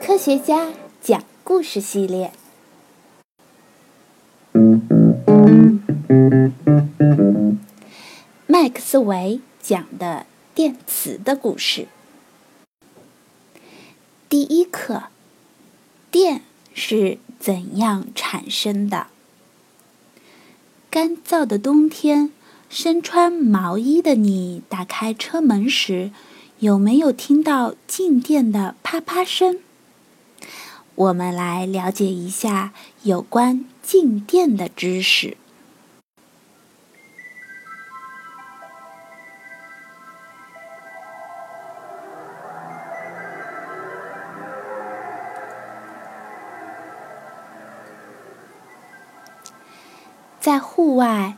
科学家讲故事系列，麦克斯韦讲的电磁的故事。第一课，电是怎样产生的？干燥的冬天，身穿毛衣的你打开车门时，有没有听到静电的啪啪声？我们来了解一下有关静电的知识。在户外，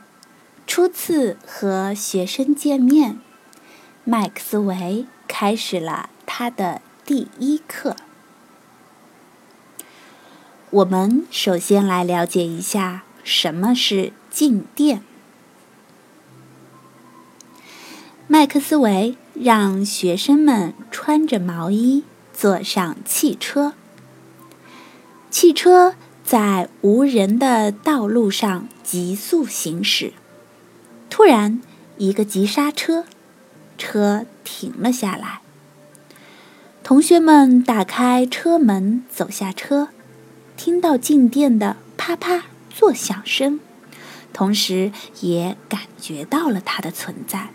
初次和学生见面，麦克斯韦开始了他的第一课。我们首先来了解一下什么是静电。麦克斯韦让学生们穿着毛衣坐上汽车。汽车在无人的道路上急速行驶，突然一个急刹车，车停了下来。同学们打开车门，走下车。听到静电的啪啪作响声，同时也感觉到了它的存在。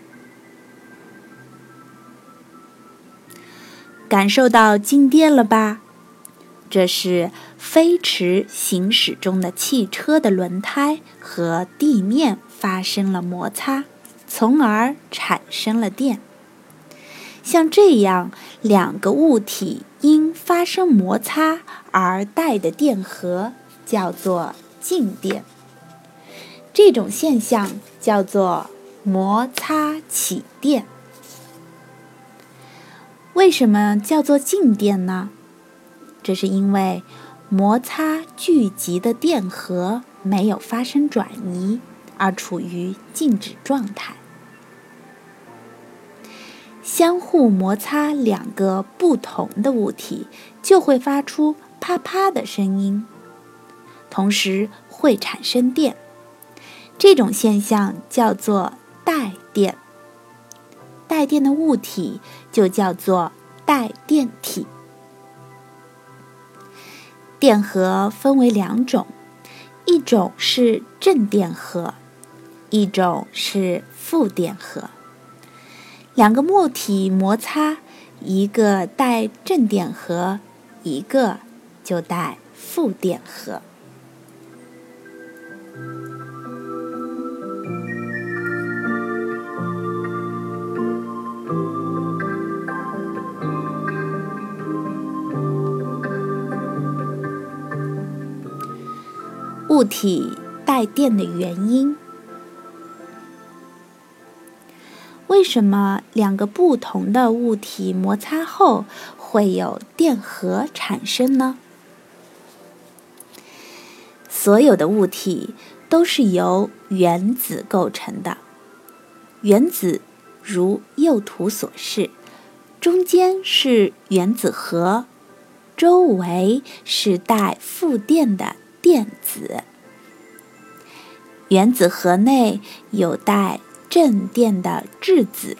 感受到静电了吧？这是飞驰行驶中的汽车的轮胎和地面发生了摩擦，从而产生了电。像这样，两个物体因发生摩擦而带的电荷叫做静电。这种现象叫做摩擦起电。为什么叫做静电呢？这是因为摩擦聚集的电荷没有发生转移，而处于静止状态。相互摩擦两个不同的物体，就会发出啪啪的声音，同时会产生电。这种现象叫做带电。带电的物体就叫做带电体。电荷分为两种，一种是正电荷，一种是负电荷。两个物体摩擦，一个带正电荷，一个就带负电荷。物体带电的原因。为什么两个不同的物体摩擦后会有电荷产生呢？所有的物体都是由原子构成的。原子如右图所示，中间是原子核，周围是带负电的电子。原子核内有带。正电的质子，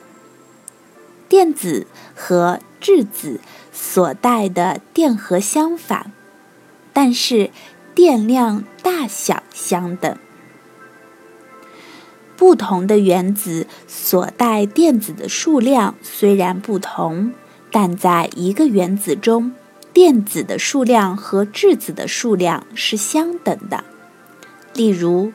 电子和质子所带的电荷相反，但是电量大小相等。不同的原子所带电子的数量虽然不同，但在一个原子中，电子的数量和质子的数量是相等的。例如，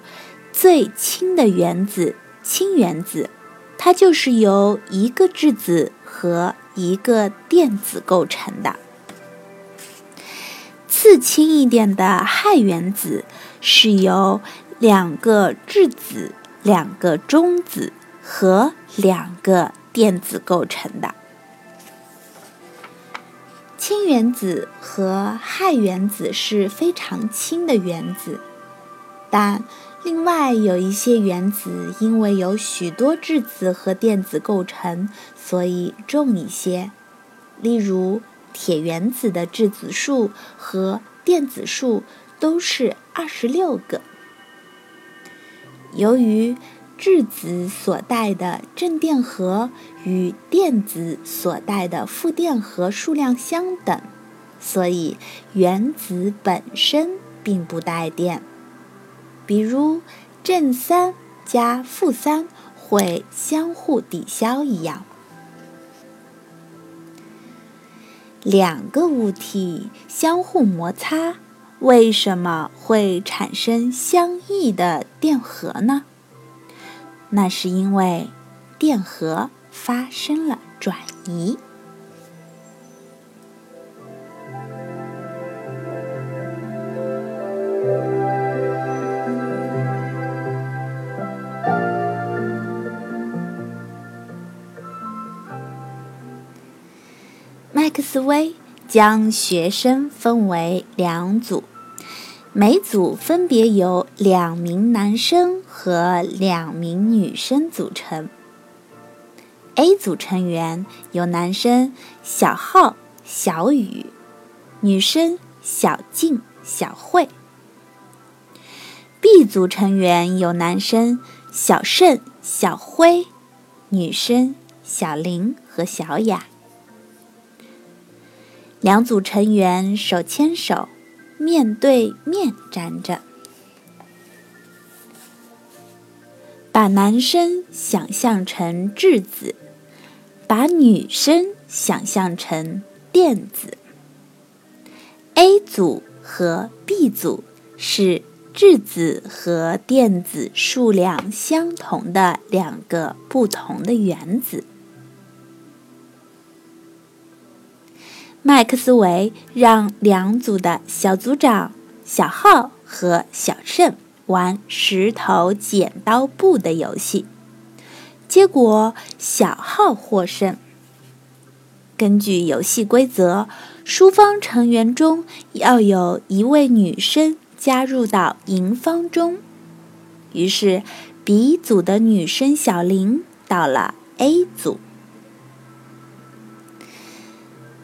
最轻的原子。氢原子，它就是由一个质子和一个电子构成的。次轻一点的氦原子是由两个质子、两个中子和两个电子构成的。氢原子和氦原子是非常轻的原子，但另外，有一些原子因为由许多质子和电子构成，所以重一些。例如，铁原子的质子数和电子数都是二十六个。由于质子所带的正电荷与电子所带的负电荷数量相等，所以原子本身并不带电。比如，正三加负三会相互抵消一样。两个物体相互摩擦，为什么会产生相异的电荷呢？那是因为电荷发生了转移。克斯韦将学生分为两组，每组分别由两名男生和两名女生组成。A 组成员有男生小浩、小雨，女生小静、小慧。B 组成员有男生小盛、小辉，女生小林和小雅。两组成员手牵手，面对面站着。把男生想象成质子，把女生想象成电子。A 组和 B 组是质子和电子数量相同的两个不同的原子。麦克斯韦让两组的小组长小浩和小胜玩石头剪刀布的游戏，结果小浩获胜。根据游戏规则，输方成员中要有一位女生加入到赢方中。于是，B 组的女生小林到了 A 组。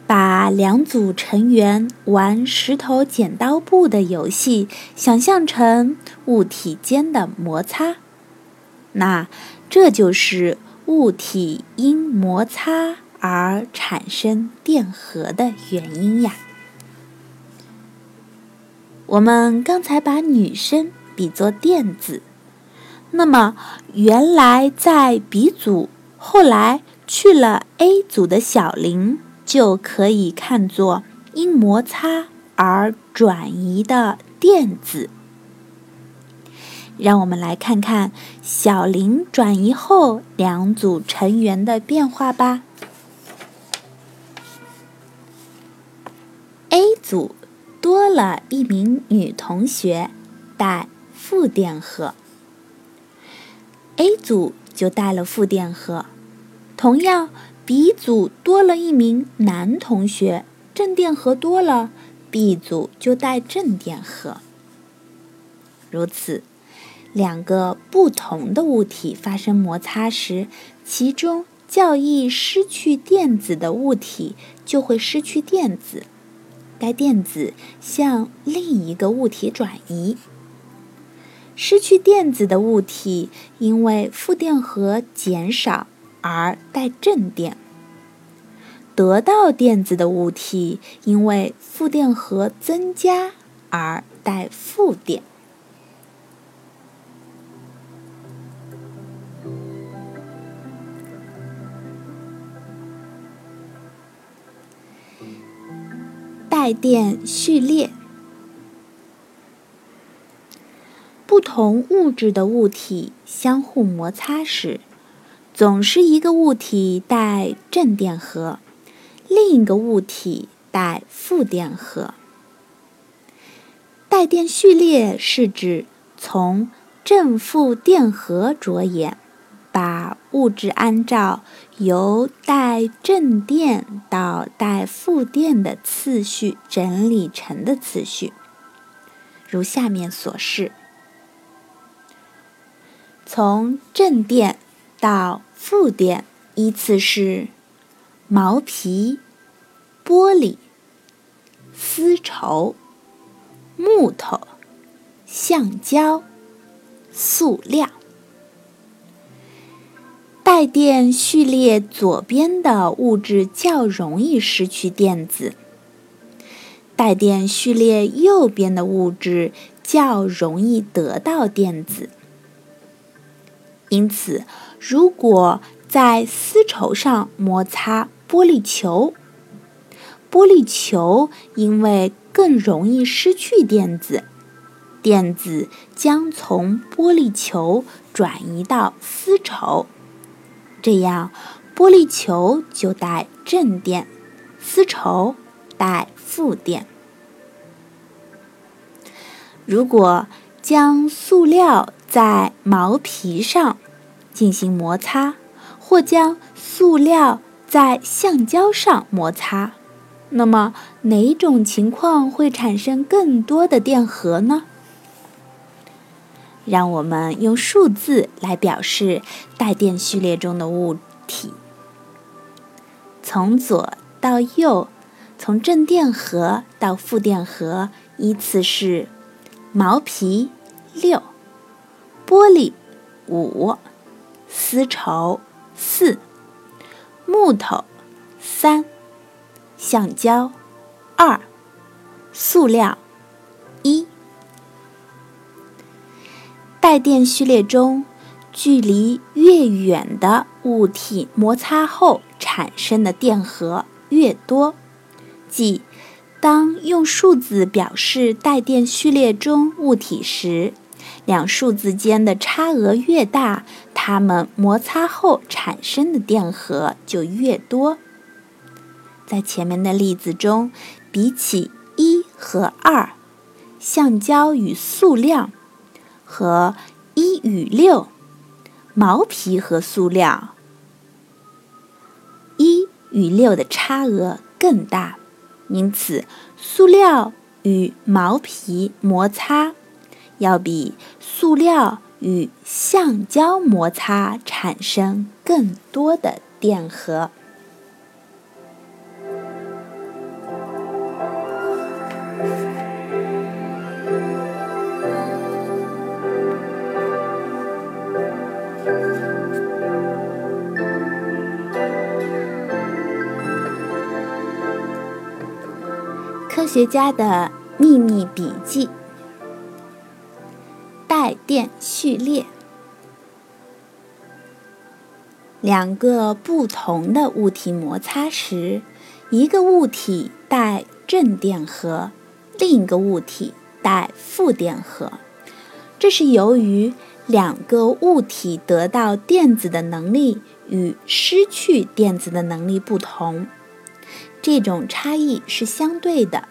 把两组成员玩石头剪刀布的游戏想象成物体间的摩擦，那这就是物体因摩擦而产生电荷的原因呀。我们刚才把女生比作电子，那么原来在 B 组，后来去了 A 组的小林。就可以看作因摩擦而转移的电子。让我们来看看小林转移后两组成员的变化吧。A 组多了一名女同学，带负电荷，A 组就带了负电荷，同样。B 组多了一名男同学，正电荷多了，B 组就带正电荷。如此，两个不同的物体发生摩擦时，其中较易失去电子的物体就会失去电子，该电子向另一个物体转移。失去电子的物体因为负电荷减少。而带正电，得到电子的物体因为负电荷增加而带负电。带电序列，不同物质的物体相互摩擦时。总是一个物体带正电荷，另一个物体带负电荷。带电序列是指从正负电荷着眼，把物质按照由带正电到带负电的次序整理成的次序，如下面所示。从正电到负电依次是毛皮、玻璃、丝绸、木头、橡胶、塑料。带电序列左边的物质较容易失去电子，带电序列右边的物质较容易得到电子。因此，如果在丝绸上摩擦玻璃球，玻璃球因为更容易失去电子，电子将从玻璃球转移到丝绸。这样，玻璃球就带正电，丝绸带负电。如果将塑料在毛皮上进行摩擦，或将塑料在橡胶上摩擦，那么哪种情况会产生更多的电荷呢？让我们用数字来表示带电序列中的物体。从左到右，从正电荷到负电荷依次是：毛皮六、玻璃五、丝绸四、木头三、橡胶。二、塑料。一。带电序列中，距离越远的物体摩擦后产生的电荷越多，即当用数字表示带电序列中物体时，两数字间的差额越大，它们摩擦后产生的电荷就越多。在前面的例子中，比起一和二，橡胶与塑料。和一与六，毛皮和塑料，一与六的差额更大，因此塑料与毛皮摩擦要比塑料与橡胶摩擦产生更多的电荷。学家的秘密笔记：带电序列。两个不同的物体摩擦时，一个物体带正电荷，另一个物体带负电荷。这是由于两个物体得到电子的能力与失去电子的能力不同，这种差异是相对的。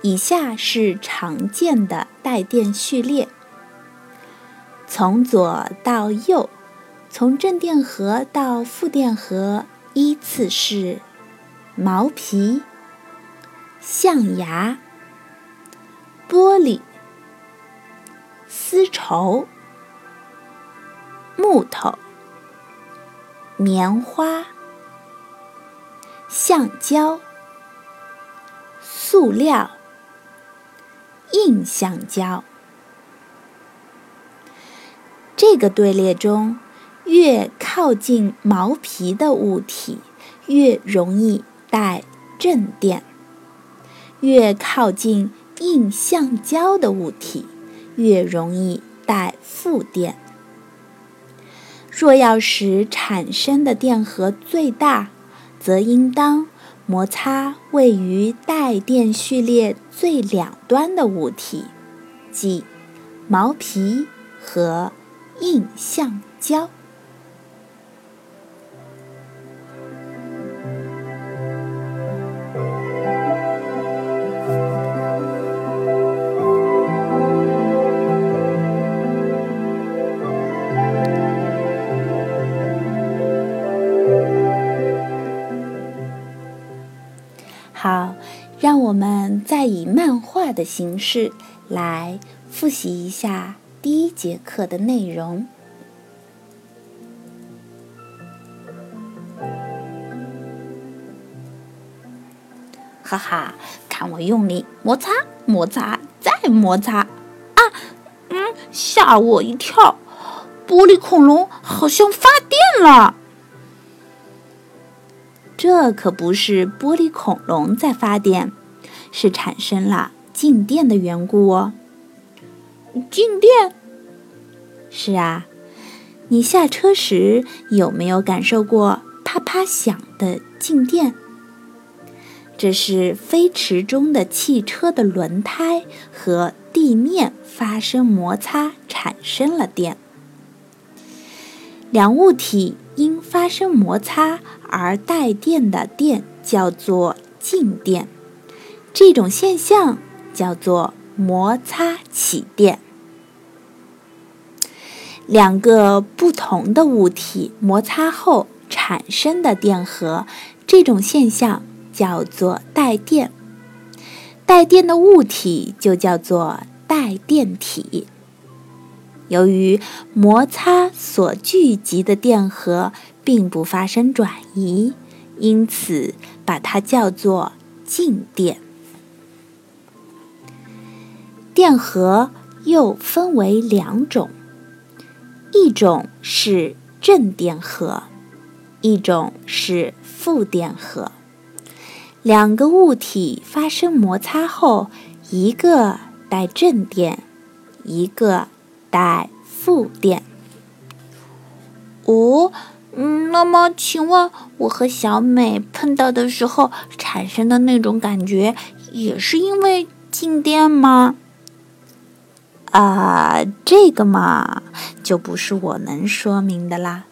以下是常见的带电序列：从左到右，从正电荷到负电荷依次是毛皮、象牙、玻璃、丝绸、木头、棉花、橡胶、塑料。硬橡胶。这个队列中，越靠近毛皮的物体越容易带正电；越靠近硬橡胶的物体越容易带负电。若要使产生的电荷最大，则应当。摩擦位于带电序列最两端的物体，即毛皮和硬橡胶。的形式来复习一下第一节课的内容。哈哈看我用力摩擦摩擦再摩擦。啊嗯吓我一跳。玻璃恐龙好像发电了。这可不是玻璃恐龙在发电是产生了静电的缘故哦。静电？是啊，你下车时有没有感受过啪啪响的静电？这是飞驰中的汽车的轮胎和地面发生摩擦，产生了电。两物体因发生摩擦而带电的电叫做静电，这种现象叫做摩擦起电。两个不同的物体摩擦后产生的电荷，这种现象。叫做带电，带电的物体就叫做带电体。由于摩擦所聚集的电荷并不发生转移，因此把它叫做静电。电荷又分为两种，一种是正电荷，一种是负电荷。两个物体发生摩擦后，一个带正电，一个带负电。哦，那么请问，我和小美碰到的时候产生的那种感觉，也是因为静电吗？啊，这个嘛，就不是我能说明的啦。